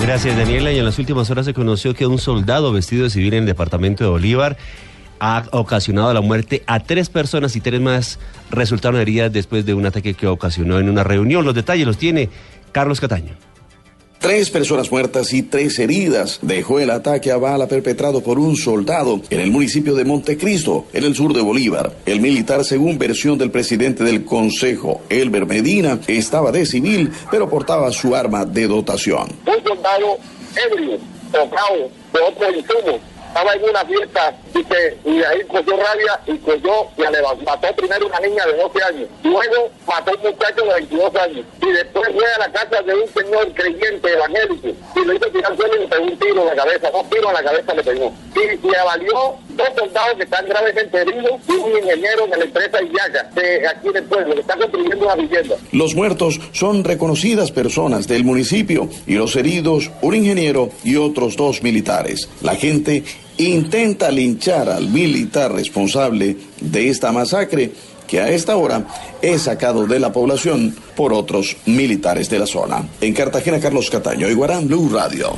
Gracias, Daniela. Y en las últimas horas se conoció que un soldado vestido de civil en el departamento de Bolívar ha ocasionado la muerte a tres personas y tres más resultaron heridas después de un ataque que ocasionó en una reunión. Los detalles los tiene Carlos Cataño. Tres personas muertas y tres heridas dejó el ataque a bala perpetrado por un soldado en el municipio de Montecristo, en el sur de Bolívar. El militar, según versión del presidente del Consejo, Elber Medina, estaba de civil, pero portaba su arma de dotación. Un soldado ebrio, tocado estaba en una fiesta y, que, y ahí cogió rabia y cogió y mató primero una niña de 12 años, luego mató un muchacho de 22 años y después fue a la casa de un señor creyente evangélico y lo hizo tirar suelo y le pegó un tiro en la cabeza, dos tiros en la cabeza le pegó. Y le avalió dos soldados que están gravemente heridos y un ingeniero de la empresa Iyaca, de aquí del pueblo, que está construyendo una vivienda. Los muertos son reconocidas personas del municipio y los heridos, un ingeniero y otros dos militares. La gente intenta linchar al militar responsable de esta masacre que a esta hora es sacado de la población por otros militares de la zona. En Cartagena, Carlos Cataño, Iguarán Blue Radio.